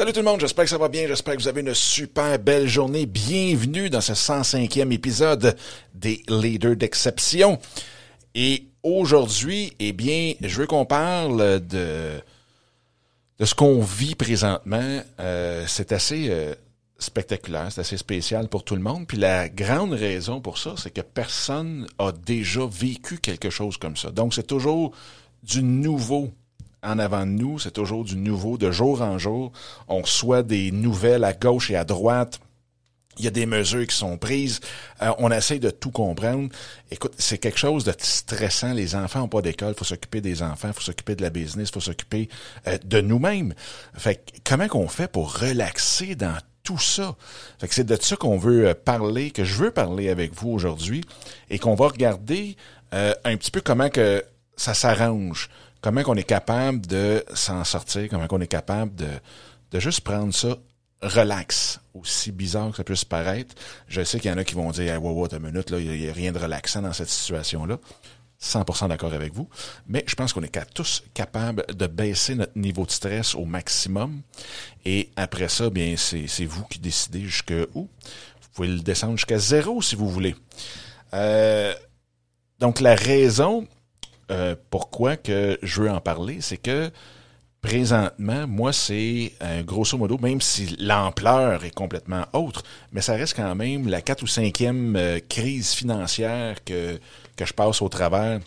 Salut tout le monde, j'espère que ça va bien, j'espère que vous avez une super belle journée. Bienvenue dans ce 105e épisode des Leaders d'exception. Et aujourd'hui, eh bien, je veux qu'on parle de, ce qu'on vit présentement. Euh, c'est assez euh, spectaculaire, c'est assez spécial pour tout le monde. Puis la grande raison pour ça, c'est que personne a déjà vécu quelque chose comme ça. Donc c'est toujours du nouveau en avant de nous, c'est toujours du nouveau de jour en jour. On reçoit des nouvelles à gauche et à droite. Il y a des mesures qui sont prises. Euh, on essaie de tout comprendre. Écoute, c'est quelque chose de stressant. Les enfants n'ont pas d'école. Il faut s'occuper des enfants, il faut s'occuper de la business, il faut s'occuper euh, de nous-mêmes. Fait comment qu'on fait pour relaxer dans tout ça? Fait que c'est de ça qu'on veut euh, parler, que je veux parler avec vous aujourd'hui, et qu'on va regarder un petit peu comment que ça s'arrange comment qu'on est capable de s'en sortir, comment qu'on est capable de, de juste prendre ça relax, aussi bizarre que ça puisse paraître? Je sais qu'il y en a qui vont dire, hey, wow, wow, une minute, là, il n'y a, rien de relaxant dans cette situation-là. 100% d'accord avec vous, mais je pense qu'on est tous capables de baisser notre niveau de stress au maximum. Et après ça, bien, c'est vous qui décidez jusqu'à où. Vous pouvez le descendre jusqu'à zéro si vous voulez. Euh, donc la raison euh, pourquoi que je veux en parler, c'est que présentement, moi, c'est euh, grosso modo, même si l'ampleur est complètement autre, mais ça reste quand même la quatre ou cinquième euh, crise financière que, que je passe au travers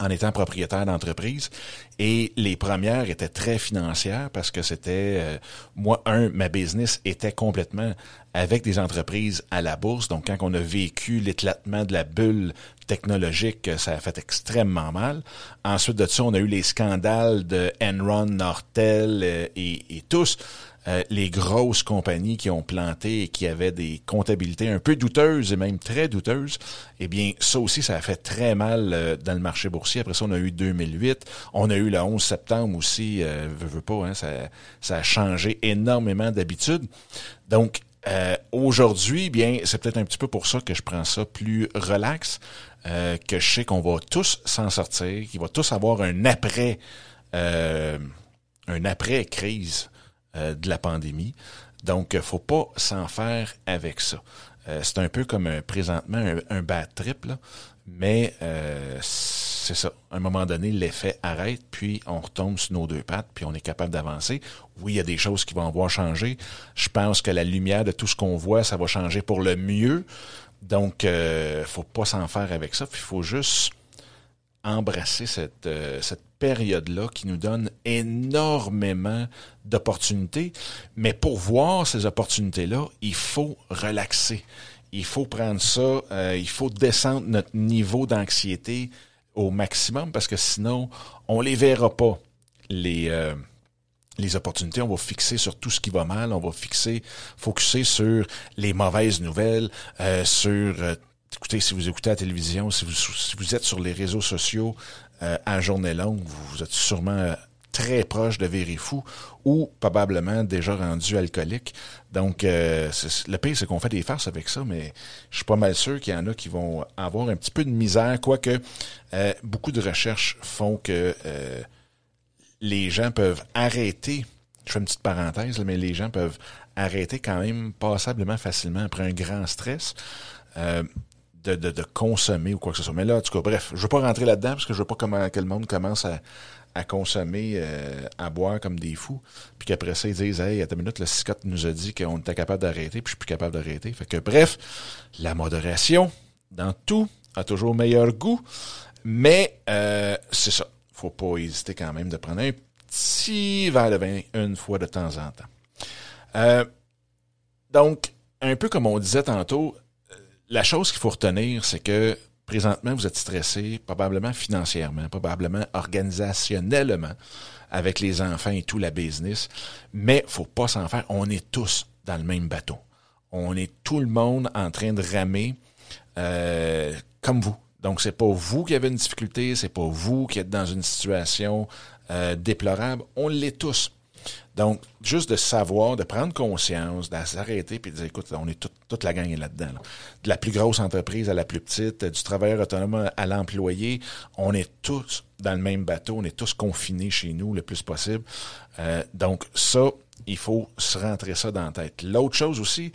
en étant propriétaire d'entreprise. Et les premières étaient très financières parce que c'était, moi, un, ma business était complètement avec des entreprises à la bourse. Donc, quand on a vécu l'éclatement de la bulle technologique, ça a fait extrêmement mal. Ensuite de ça, on a eu les scandales de Enron, Nortel euh, et, et tous. Euh, les grosses compagnies qui ont planté et qui avaient des comptabilités un peu douteuses et même très douteuses, eh bien, ça aussi, ça a fait très mal euh, dans le marché boursier. Après ça, on a eu 2008. On a eu le 11 septembre aussi, euh, veux, pas, hein, ça, a changé énormément d'habitude. Donc, euh, aujourd'hui, bien, c'est peut-être un petit peu pour ça que je prends ça plus relax, euh, que je sais qu'on va tous s'en sortir, qu'il va tous avoir un après, un après crise de la pandémie. Donc, faut pas s'en faire avec ça. c'est un peu comme présentement un, un, bad trip, là, mais c'est ça. À un moment donné, l'effet arrête, puis on retombe sur nos deux pattes, puis on est capable d'avancer. Oui, il y a des choses qui vont avoir changé. Je pense que la lumière de tout ce qu'on voit, ça va changer pour le mieux. Donc, euh, faut pas s'en faire avec ça. Il faut juste embrasser cette, euh, cette période-là qui nous donne énormément d'opportunités. Mais pour voir ces opportunités-là, il faut relaxer. Il faut prendre ça, euh, il faut descendre notre niveau d'anxiété au maximum parce que sinon, on les verra pas, les, euh, les opportunités. On va fixer sur tout ce qui va mal. On va fixer, focuser sur les mauvaises nouvelles, euh, sur... Euh, écoutez, si vous écoutez la télévision, si vous, si vous êtes sur les réseaux sociaux à journée longue, vous, êtes sûrement très proche de Vérifou ou probablement déjà rendu alcoolique. Donc, euh, le pire, c'est qu'on fait des farces avec ça, mais je suis pas mal sûr qu'il y en a qui vont avoir un petit peu de misère, quoique euh, beaucoup de recherches font que euh, les gens peuvent arrêter, je fais une petite parenthèse, mais les gens peuvent arrêter quand même passablement facilement après un grand stress. De, consommer ou quoi que ce soit. Mais là, en tout cas, bref, je veux pas rentrer là-dedans parce que je veux pas comment que le monde commence à, à consommer, euh, à boire comme des fous, puis qu'après ça, ils disent Hey, à ta minute, le Scott nous a dit qu'on était capable d'arrêter, puis je suis plus capable d'arrêter. Fait que bref, la modération dans tout a toujours meilleur goût, mais euh, c'est ça. Faut pas hésiter quand même de prendre un petit verre de vin une fois de temps en temps. Euh, donc, un peu comme on disait tantôt, la chose qu'il faut retenir, c'est que présentement, vous êtes stressé, probablement financièrement, probablement organisationnellement, avec les enfants et tout, la business. Mais faut pas s'en faire. On est tous dans le même bateau. On est tout le monde en train de ramer euh, comme vous. Donc, c'est pas vous qui avez une difficulté, c'est pas vous qui êtes dans une situation euh, déplorable. On l'est tous. Donc, juste de savoir, de prendre conscience, d'arrêter puis de dire, écoute, on est toute la gang est là-dedans. De la plus grosse entreprise à la plus petite, du travailleur autonome à l'employé, on est tous dans le même bateau, on est tous confinés chez nous le plus possible. Euh, donc, ça, il faut se rentrer ça dans la tête. L'autre chose aussi,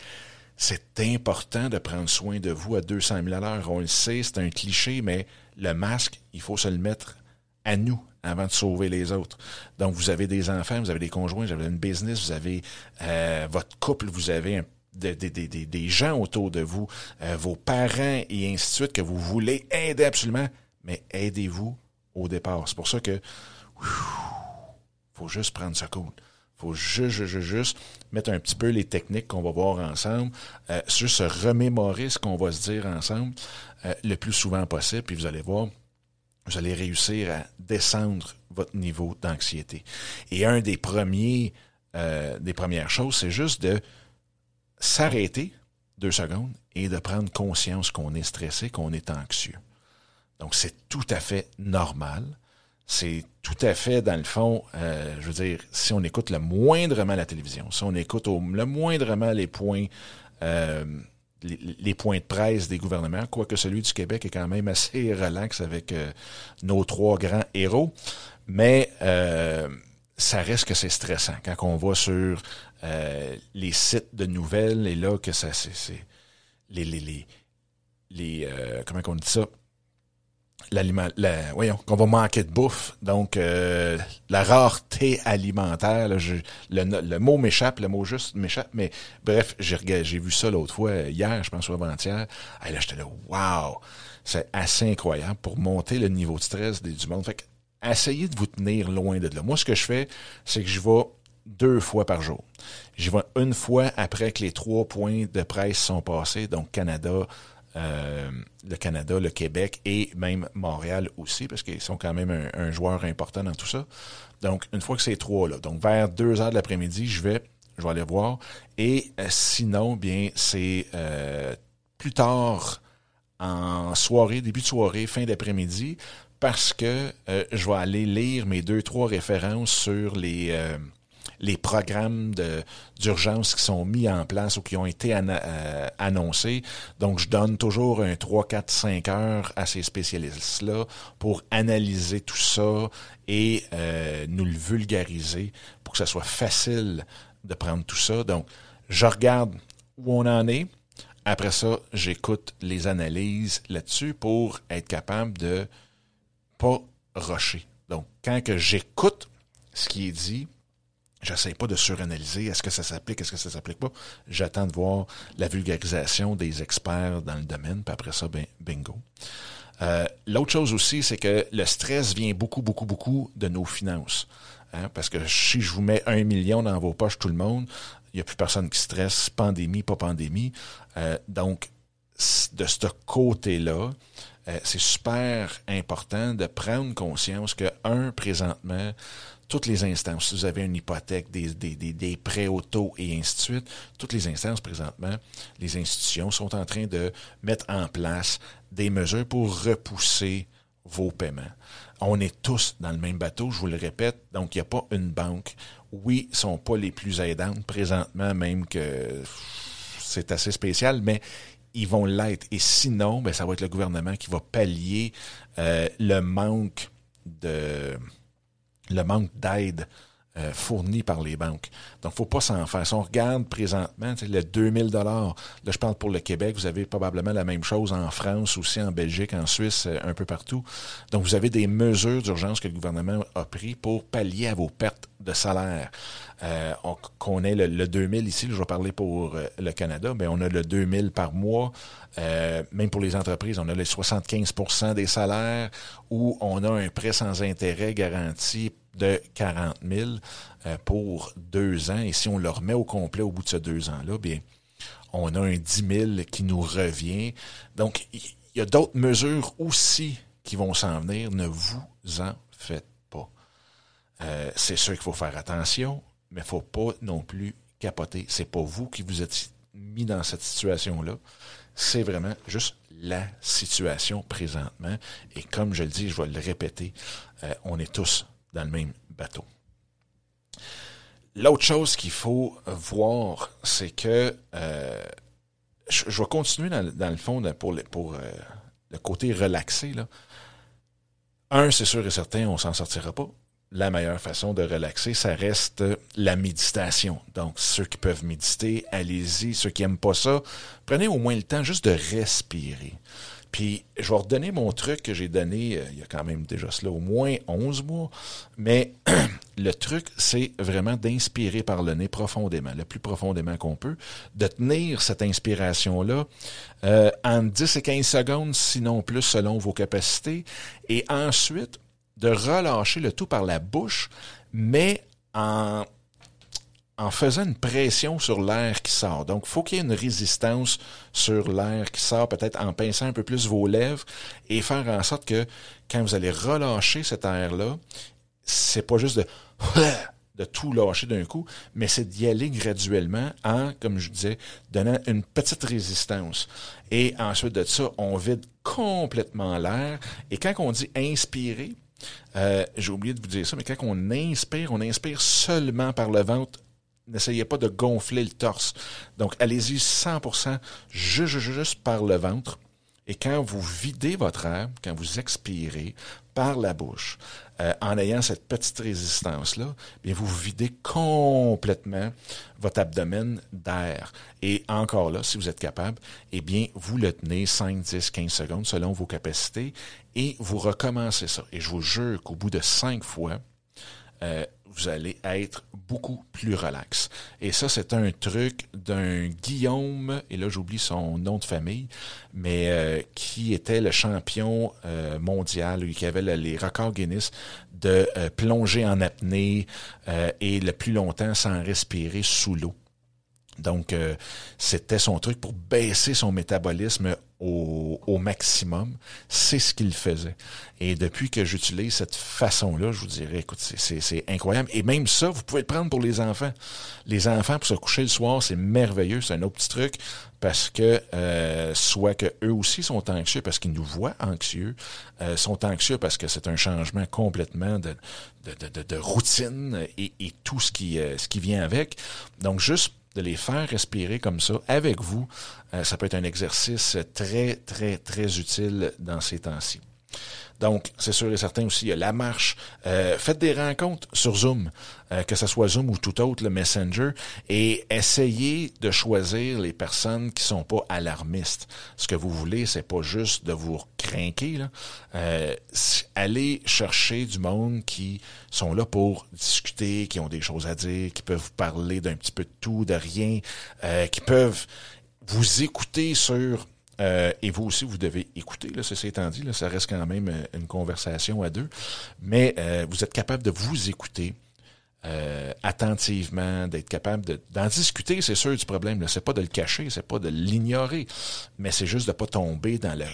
c'est important de prendre soin de vous à 200 000 à l'heure. On le sait, c'est un cliché, mais le masque, il faut se le mettre à nous avant de sauver les autres. Donc, vous avez des enfants, vous avez des conjoints, vous avez une business, vous avez euh, votre couple, vous avez des gens autour de vous, euh, vos parents et ainsi de suite que vous voulez aider absolument, mais aidez-vous au départ. C'est pour ça que faut juste prendre ça cool faut juste, juste, juste mettre un petit peu les techniques qu'on va voir ensemble, euh, juste se remémorer ce qu'on va se dire ensemble euh, le plus souvent possible, puis vous allez voir, vous allez réussir à descendre votre niveau d'anxiété. Et un des premiers, euh, des premières choses, c'est juste de s'arrêter deux secondes et de prendre conscience qu'on est stressé, qu'on est anxieux. Donc, c'est tout à fait normal c'est tout à fait, dans le fond, euh, je veux dire, si on écoute le moindrement la télévision, si on écoute le moindrement les points, euh, les, points de presse des gouvernements, quoique celui du Québec est quand même assez relax avec euh, nos trois grands héros, mais ça reste que c'est stressant quand on va sur les sites de nouvelles et là que ça c'est les les les, les comment on dit ça? L'aliment, la, voyons, qu'on va manquer de bouffe. Donc, euh, la rareté alimentaire, le, mot m'échappe, le mot juste m'échappe, mais bref, j'ai, j'ai vu ça l'autre fois, hier, je pense, ou avant-hier. Et là, j'étais là, wow! C'est assez incroyable pour monter le niveau de stress du monde. Fait que, essayez de vous tenir loin de là. Moi, ce que je fais, c'est que je vais deux fois par jour. J'y vais une fois après que les trois points de presse sont passés, donc Canada, euh, le Canada, le Québec et même Montréal aussi, parce qu'ils sont quand même un, joueur important dans tout ça. Donc, une fois que c'est trois-là, donc vers deux heures de l'après-midi, je vais, je vais aller voir. Et euh, sinon, bien, c'est euh, plus tard en soirée, début de soirée, fin d'après-midi, parce que je vais aller lire mes deux, trois références sur les les programmes d'urgence qui sont mis en place ou qui ont été euh, annoncés. Donc, je donne toujours un 3, 4, 5 heures à ces spécialistes-là pour analyser tout ça et euh, nous le vulgariser pour que ça soit facile de prendre tout ça. Donc, je regarde où on en est. Après ça, j'écoute les analyses là-dessus pour être capable de pas rusher. Donc, quand que j'écoute ce qui est dit, J'essaie pas de suranalyser. Est-ce que ça s'applique, est-ce que ça s'applique pas? J'attends de voir la vulgarisation des experts dans le domaine, puis après ça, ben, bingo. Euh, l'autre chose aussi, c'est que le stress vient beaucoup, beaucoup, beaucoup de nos finances. Hein, parce que si je vous mets un million dans vos poches, tout le monde, il n'y a plus personne qui stresse, pandémie, pas pandémie. Euh, donc, de ce côté-là, euh, c'est super important de prendre conscience que, un, présentement, toutes les instances, si vous avez une hypothèque, des, des, des, des, prêts auto et ainsi de suite, toutes les instances présentement, les institutions sont en train de mettre en place des mesures pour repousser vos paiements. On est tous dans le même bateau, je vous le répète, donc il n'y a pas une banque. Oui, ils sont pas les plus aidantes présentement, même que c'est assez spécial, mais ils vont l'être. Et sinon, ben, ça va être le gouvernement qui va pallier euh, le manque de le manque d'aide euh, fournie par les banques. Donc, faut pas s'en faire. Si on regarde présentement, le 2000 dollars, là, je parle pour le Québec, vous avez probablement la même chose en France, aussi en Belgique, en Suisse, euh, un peu partout. Donc, vous avez des mesures d'urgence que le gouvernement a pris pour pallier à vos pertes de salaire. Euh, on connaît le, le 2000 ici, je vais parler pour euh, le Canada, mais on a le 2000 par mois. même pour les entreprises, on a les 75% des salaires où on a un prêt sans intérêt garanti de 40 000 euh, pour deux ans. Et si on le remet au complet au bout de ces deux ans-là, bien, on a un 10 000 qui nous revient. Donc, il y a d'autres mesures aussi qui vont s'en venir. Ne vous en faites pas. Euh, c'est sûr qu'il faut faire attention, mais il faut pas non plus capoter. C'est pas vous qui vous êtes mis dans cette situation-là. C'est vraiment juste la situation présentement. Et comme je le dis, je vais le répéter, euh, on est tous dans le même bateau. L'autre chose qu'il faut voir, c'est que euh, je, vais continuer dans, le fond pour, euh, le côté relaxé. Un, c'est sûr et certain, on s'en sortira pas. La meilleure façon de relaxer, ça reste la méditation. Donc, ceux qui peuvent méditer, allez-y. Ceux qui aiment pas ça, prenez au moins le temps juste de respirer. Puis, je vais redonner mon truc que j'ai donné euh, il y a quand même déjà cela au moins 11 mois. Mais le truc, c'est vraiment d'inspirer par le nez profondément, le plus profondément qu'on peut, de tenir cette inspiration-là euh, en 10 et 15 secondes, sinon plus selon vos capacités, et ensuite de relâcher le tout par la bouche, mais en en faisant une pression sur l'air qui sort. Donc, faut qu'il y ait une résistance sur l'air qui sort, peut-être en pinçant un peu plus vos lèvres et faire en sorte que quand vous allez relâcher cet air-là, c'est pas juste de de tout lâcher d'un coup, mais c'est d'y aller graduellement en, comme je disais, donnant une petite résistance. Et ensuite de ça, on vide complètement l'air. Et quand on dit inspirer, euh, j'ai oublié de vous dire ça, mais quand on inspire, on inspire seulement par le ventre N'essayez pas de gonfler le torse. Donc, allez-y 100% juste, juste par le ventre. Et quand vous videz votre air, quand vous expirez par la bouche, euh, en ayant cette petite résistance-là, bien vous videz complètement votre abdomen d'air. Et encore là, si vous êtes capable, eh bien, vous le tenez 5, 10, 15 secondes selon vos capacités et vous recommencez ça. Et je vous jure qu'au bout de cinq fois, euh, vous allez être beaucoup plus relax. Et ça, c'est un truc d'un Guillaume, et là j'oublie son nom de famille, mais euh, qui était le champion euh, mondial, qui avait les records Guinness de euh, plonger en apnée et le plus longtemps sans respirer sous l'eau. Donc, c'était son truc pour baisser son métabolisme au, maximum, c'est ce qu'il faisait. Et depuis que j'utilise cette façon-là, je vous dirais, écoute, c'est incroyable. Et même ça, vous pouvez le prendre pour les enfants. Les enfants, pour se coucher le soir, c'est merveilleux. C'est un autre petit truc parce que euh, soit que eux aussi sont anxieux parce qu'ils nous voient anxieux, euh, sont anxieux parce que c'est un changement complètement de, de, de, routine et, et, tout ce qui, euh, ce qui vient avec. Donc, juste de les faire respirer comme ça avec vous, euh, ça peut être un exercice très, très, très utile dans ces temps-ci. Donc, c'est sûr et certain aussi, il y a la marche. Euh, faites des rencontres sur Zoom, euh, que ce soit Zoom ou tout autre, le Messenger, et essayez de choisir les personnes qui sont pas alarmistes. Ce que vous voulez, c'est pas juste de vous craquer. Là. Euh, allez chercher du monde qui sont là pour discuter, qui ont des choses à dire, qui peuvent vous parler d'un petit peu de tout, de rien, qui peuvent vous écouter sur euh, et vous aussi, vous devez écouter, là, ceci étant dit, là, ça reste quand même euh, une conversation à deux, mais euh, vous êtes capable de vous écouter attentivement, d'être capable d'en discuter, c'est sûr du problème. C'est pas de le cacher, c'est pas de l'ignorer, mais c'est juste de pas tomber dans le,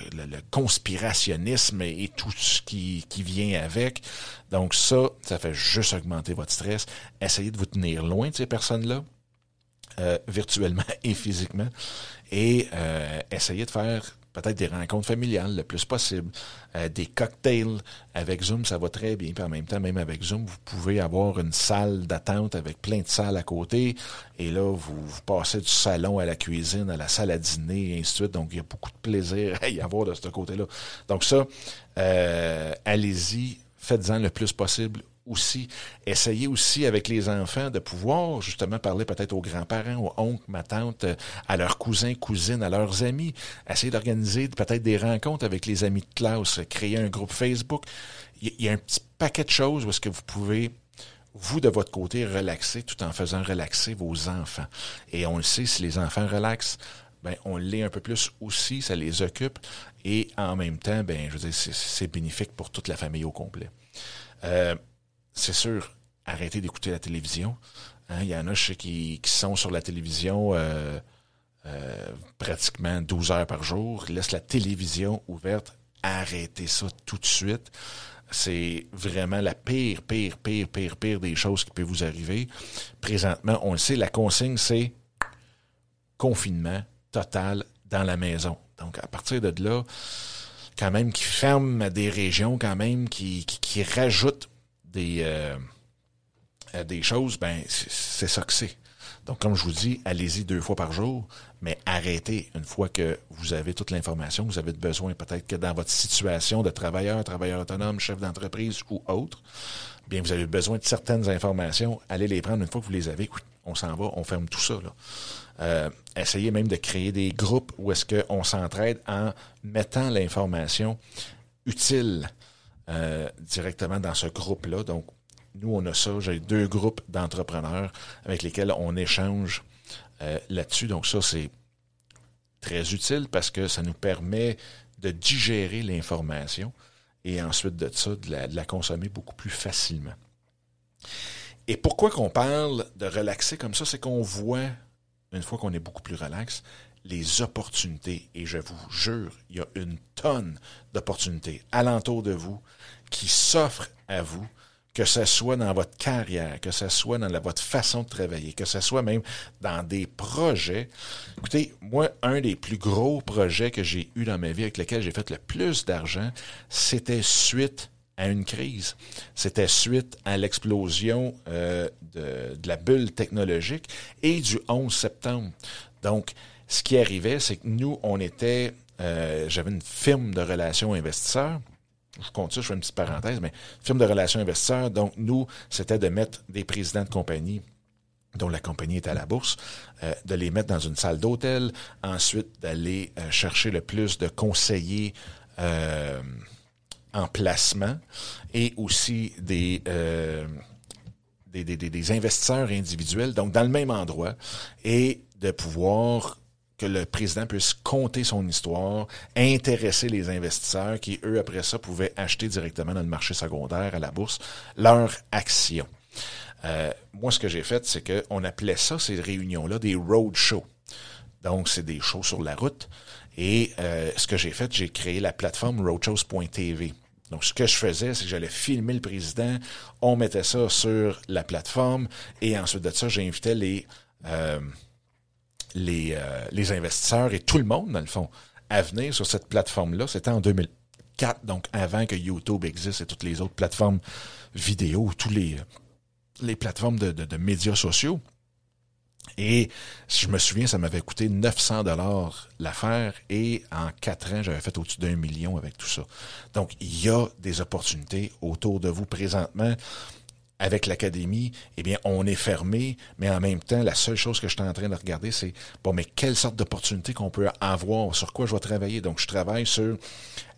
conspirationnisme et, tout ce qui, qui vient avec. Donc ça, ça fait juste augmenter votre stress. Essayez de vous tenir loin de ces personnes-là. Virtuellement et physiquement et euh, essayer de faire peut-être des rencontres familiales le plus possible, euh, des cocktails avec Zoom, ça va très bien. Puis en même temps, même avec Zoom, vous pouvez avoir une salle d'attente avec plein de salles à côté. Et là, vous, passez du salon à la cuisine, à la salle à dîner, et ainsi de suite. Donc, il y a beaucoup de plaisir à y avoir de ce côté-là. Donc ça, euh, allez-y, faites-en le plus possible aussi. Essayez aussi avec les enfants de pouvoir justement parler peut-être aux grands-parents, aux oncles, ma tante, à leurs cousins, cousines, à leurs amis. Essayez d'organiser peut-être des rencontres avec les amis de classe, créer un groupe Facebook. Il y a un petit paquet de choses où est-ce que vous pouvez vous, de votre côté, relaxer tout en faisant relaxer vos enfants. Et on le sait, si les enfants relaxent, ben, on l'est un peu plus aussi, ça les occupe. Et en même temps, ben, je veux dire, c'est bénéfique pour toute la famille au complet. Euh, c'est sûr, arrêtez d'écouter la télévision. Hein. Il y en a je qui, sont sur la télévision euh, euh, pratiquement 12 heures par jour, ils laissent la télévision ouverte. Arrêtez ça tout de suite. C'est vraiment la pire, pire, pire, pire, pire des choses qui peut vous arriver. Présentement, on le sait, la consigne, c'est confinement total dans la maison. Donc, à partir de là, quand même, qui ferme des régions, quand même, qui rajoutent des, euh, euh, des choses, ben c'est ça que c'est. Donc, comme je vous dis, allez-y deux fois par jour, mais arrêtez une fois que vous avez toute l'information, vous avez besoin peut-être que dans votre situation de travailleur, travailleur autonome, chef d'entreprise ou autre, bien, vous avez besoin de certaines informations, allez les prendre une fois que vous les avez. On s'en va, on ferme tout ça. Euh, essayez même de créer des groupes où est-ce qu'on s'entraide en mettant l'information utile euh, directement dans ce groupe-là. Donc, nous, on a ça. J'ai deux groupes d'entrepreneurs avec lesquels on échange euh, là-dessus. Donc, ça, c'est très utile parce que ça nous permet de digérer l'information et ensuite de ça, de la, de la consommer beaucoup plus facilement. Et pourquoi qu'on parle de relaxer comme ça, c'est qu'on voit, une fois qu'on est beaucoup plus relax, les opportunités. Et je vous jure, il y a une tonne d'opportunités alentour de vous qui s'offrent à vous que ce soit dans votre carrière, que ce soit dans votre façon de travailler, que ce soit même dans des projets. Écoutez, moi, un des plus gros projets que j'ai eu dans ma vie avec lequel j'ai fait le plus d'argent, c'était suite à une crise. C'était suite à l'explosion euh, de, de la bulle technologique et du 11 septembre. Donc, ce qui arrivait, c'est que nous, on était, euh, j'avais une firme de relations investisseurs je compte ça, je fais une petite parenthèse, mais firme de relations investisseurs. Donc, nous, c'était de mettre des présidents de compagnie dont la compagnie est à la bourse, euh, de les mettre dans une salle d'hôtel, ensuite d'aller euh, chercher le plus de conseillers euh, en placement et aussi des, des, des, des investisseurs individuels, donc dans le même endroit, et de pouvoir que le président puisse compter son histoire, intéresser les investisseurs qui, eux, après ça, pouvaient acheter directement dans le marché secondaire, à la bourse, leurs actions. Euh, moi, ce que j'ai fait, c'est qu'on appelait ça, ces réunions-là, des road shows. Donc, c'est des shows sur la route. Et euh, ce que j'ai fait, j'ai créé la plateforme roadshows.tv. Donc, ce que je faisais, c'est que j'allais filmer le président, on mettait ça sur la plateforme, et ensuite de ça, j'invitais les... Euh, les, euh, les investisseurs et tout le monde, dans le fond, à venir sur cette plateforme-là. C'était en 2004, donc avant que YouTube existe et toutes les autres plateformes vidéo, tous les, les plateformes de, de, médias sociaux. Et si je me souviens, ça m'avait coûté 900 dollars l'affaire et en quatre ans, j'avais fait au-dessus d'un million avec tout ça. Donc, il y a des opportunités autour de vous présentement avec l'académie, eh bien, on est fermé, mais en même temps, la seule chose que je suis en train de regarder, c'est, bon, mais quelle sorte d'opportunité qu'on peut avoir, sur quoi je vais travailler? Donc, je travaille sur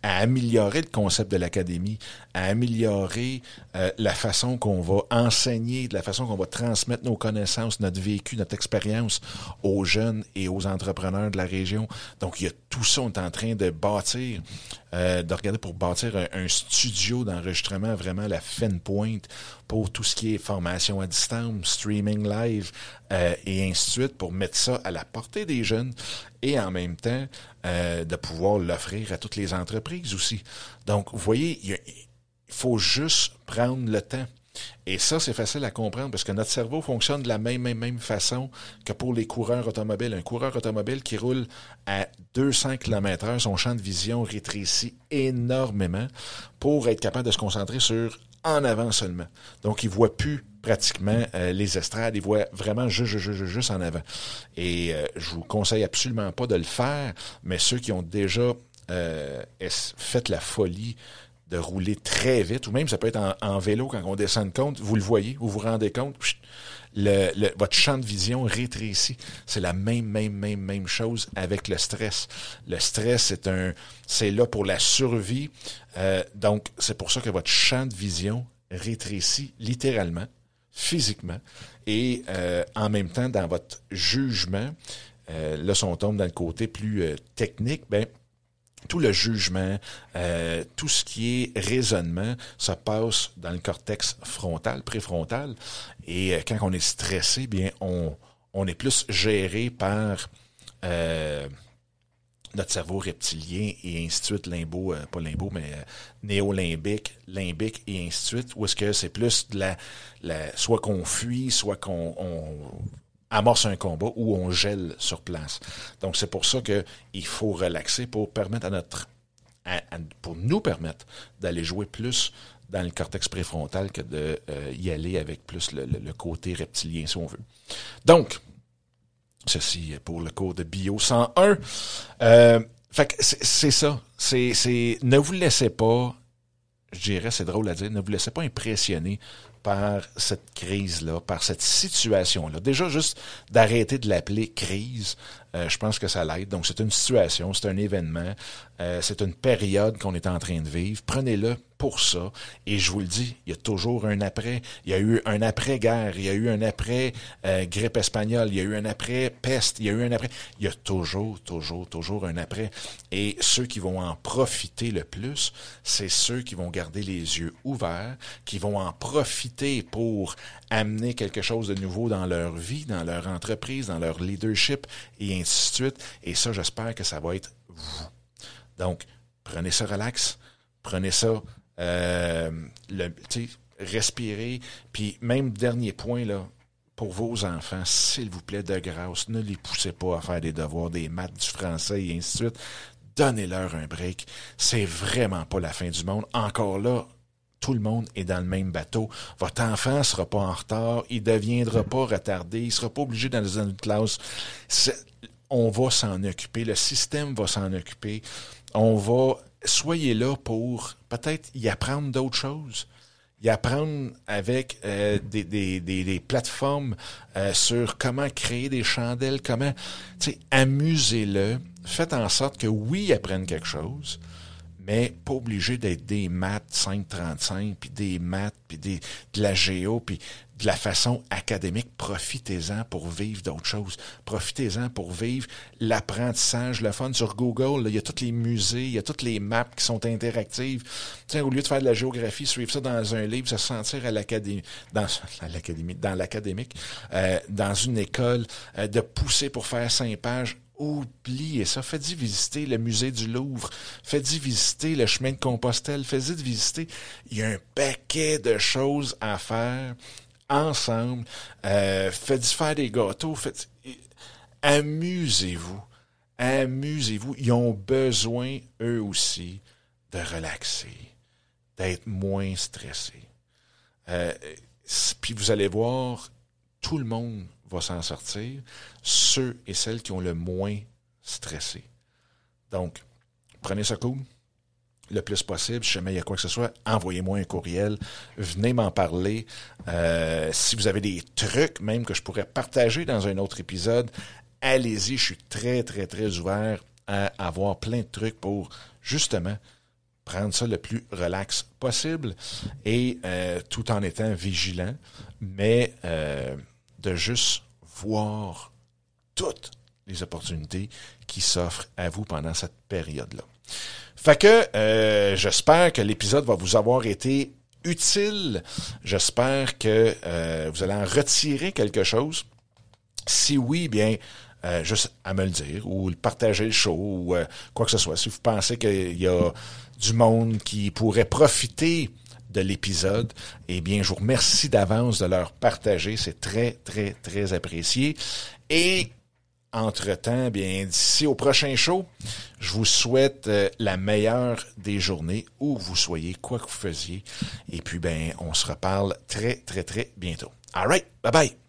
à améliorer le concept de l'académie, à améliorer euh, la façon qu'on va enseigner, de la façon qu'on va transmettre nos connaissances, notre vécu, notre expérience aux jeunes et aux entrepreneurs de la région. Donc, il y a tout ça, on est en train de bâtir, euh, de regarder pour bâtir un, studio d'enregistrement vraiment la fine pointe pour tout ce qui est formation à distance, streaming live euh, et ainsi de suite, pour mettre ça à la portée des jeunes et en même temps euh, de pouvoir l'offrir à toutes les entreprises aussi. Donc, vous voyez, il, faut juste prendre le temps. Et ça, c'est facile à comprendre parce que notre cerveau fonctionne de la même, même, façon que pour les coureurs automobiles. Un coureur automobile qui roule à 200 km heure, son champ de vision rétrécit énormément pour être capable de se concentrer sur en avant seulement. Donc, il voit plus pratiquement euh, les estrades, il voit vraiment juste, juste, juste en avant. Et euh, je vous conseille absolument pas de le faire, mais ceux qui ont déjà euh, fait la folie de rouler très vite, ou même ça peut être en, vélo quand on descend de compte, vous le voyez, vous vous rendez compte, le, votre champ de vision rétrécit. C'est la même, même, même, même chose avec le stress. Le stress, c'est un, c'est là pour la survie. Euh, donc, c'est pour ça que votre champ de vision rétrécit littéralement, physiquement, et euh, en même temps dans votre jugement. Euh, là, si on tombe dans le côté plus euh, technique, ben tout le jugement, euh, tout ce qui est raisonnement, ça passe dans le cortex frontal, préfrontal. Et quand on est stressé, bien, on, on est plus géré par notre cerveau reptilien et ainsi de suite, limbo, pas limbo, mais néolimbique, limbique et ainsi de suite, ou est-ce que c'est plus de la, la soit qu'on fuit, soit qu'on amorce un combat ou on gèle sur place. Donc c'est pour ça qu'il faut relaxer pour permettre à notre pour nous permettre d'aller jouer plus dans le cortex préfrontal que de y aller avec plus le, côté reptilien, si on veut. Donc, ceci pour le cours de Bio 101. fait que c'est ça. C'est, ne vous laissez pas, je dirais, c'est drôle à dire, ne vous laissez pas impressionner par cette crise-là, par cette situation-là. Déjà, juste d'arrêter de l'appeler crise, euh, je pense que ça l'aide. Donc, c'est une situation, c'est un événement, euh, c'est une période qu'on est en train de vivre. Prenez-le pour ça. Et je vous le dis, il y a toujours un après. Il y a eu un après-guerre, il y a eu un après-grippe espagnole, il y a eu un après-peste, il y a eu un après. Il y a toujours, toujours, toujours un après. Et ceux qui vont en profiter le plus, c'est ceux qui vont garder les yeux ouverts, qui vont en profiter pour amener quelque chose de nouveau dans leur vie, dans leur entreprise, dans leur leadership et ainsi de suite. Et ça, j'espère que ça va être vous. Donc, prenez ça relax, prenez ça, euh, respirez. Puis même dernier point, là, pour vos enfants, s'il vous plaît, de grâce, ne les poussez pas à faire des devoirs, des maths, du français et ainsi de suite. Donnez-leur un break. C'est vraiment pas la fin du monde. Encore là, tout le monde est dans le même bateau. Votre enfant sera pas en retard, il deviendra pas retardé, il sera pas obligé d'aller dans une classe. On va s'en occuper, le système va s'en occuper. On va, soyez là pour peut-être y apprendre d'autres choses y apprendre avec euh, des, des, des, plateformes euh, sur comment créer des chandelles, comment, tu sais, amusez-le. Faites en sorte que oui, ils apprennent quelque chose, mais pas obligé d'être des maths 535, puis des maths, puis des, de la géo, puis de la façon académique. Profitez-en pour vivre d'autres choses. Profitez-en pour vivre l'apprentissage, le fun. Sur Google, il y a tous les musées, il y a toutes les maps qui sont interactives. Tiens, au lieu de faire de la géographie, suivre ça dans un livre, se sentir à l'académie, dans l'académie, dans l'académique, euh, dans une école, euh, de pousser pour faire cinq pages Oubliez ça. Faites-y visiter le musée du Louvre. Faites-y visiter le chemin de Compostelle. Faites-y visiter. Il y a un paquet de choses à faire ensemble. Euh, faites-y faire des gâteaux. Amusez-vous. Amusez-vous. Ils ont besoin, eux aussi, de relaxer, d'être moins stressés. Euh, puis vous allez voir, tout le monde va s'en sortir, ceux et celles qui ont le moins stressé. Donc, prenez ça cool le plus possible. Si jamais il y a quoi que ce soit, envoyez-moi un courriel. Venez m'en parler. Euh, si vous avez des trucs même que je pourrais partager dans un autre épisode, allez-y. Je suis très, très, très ouvert à avoir plein de trucs pour justement prendre ça le plus relax possible et euh, tout en étant vigilant, mais euh, de juste voir toutes les opportunités qui s'offrent à vous pendant cette période-là. Fait que euh, j'espère que l'épisode va vous avoir été utile. J'espère que euh, vous allez en retirer quelque chose. Si oui, bien, euh, juste à me le dire ou partager le show ou quoi que ce soit. Si vous pensez qu'il y a du monde qui pourrait profiter de l'épisode, eh bien, je vous remercie d'avance de leur partager. C'est très, très, très apprécié. Et entre-temps, bien, d'ici au prochain show, je vous souhaite euh, la meilleure des journées, où vous soyez, quoi que vous faisiez. Et puis, ben, on se reparle très, très, très bientôt. All right. Bye bye.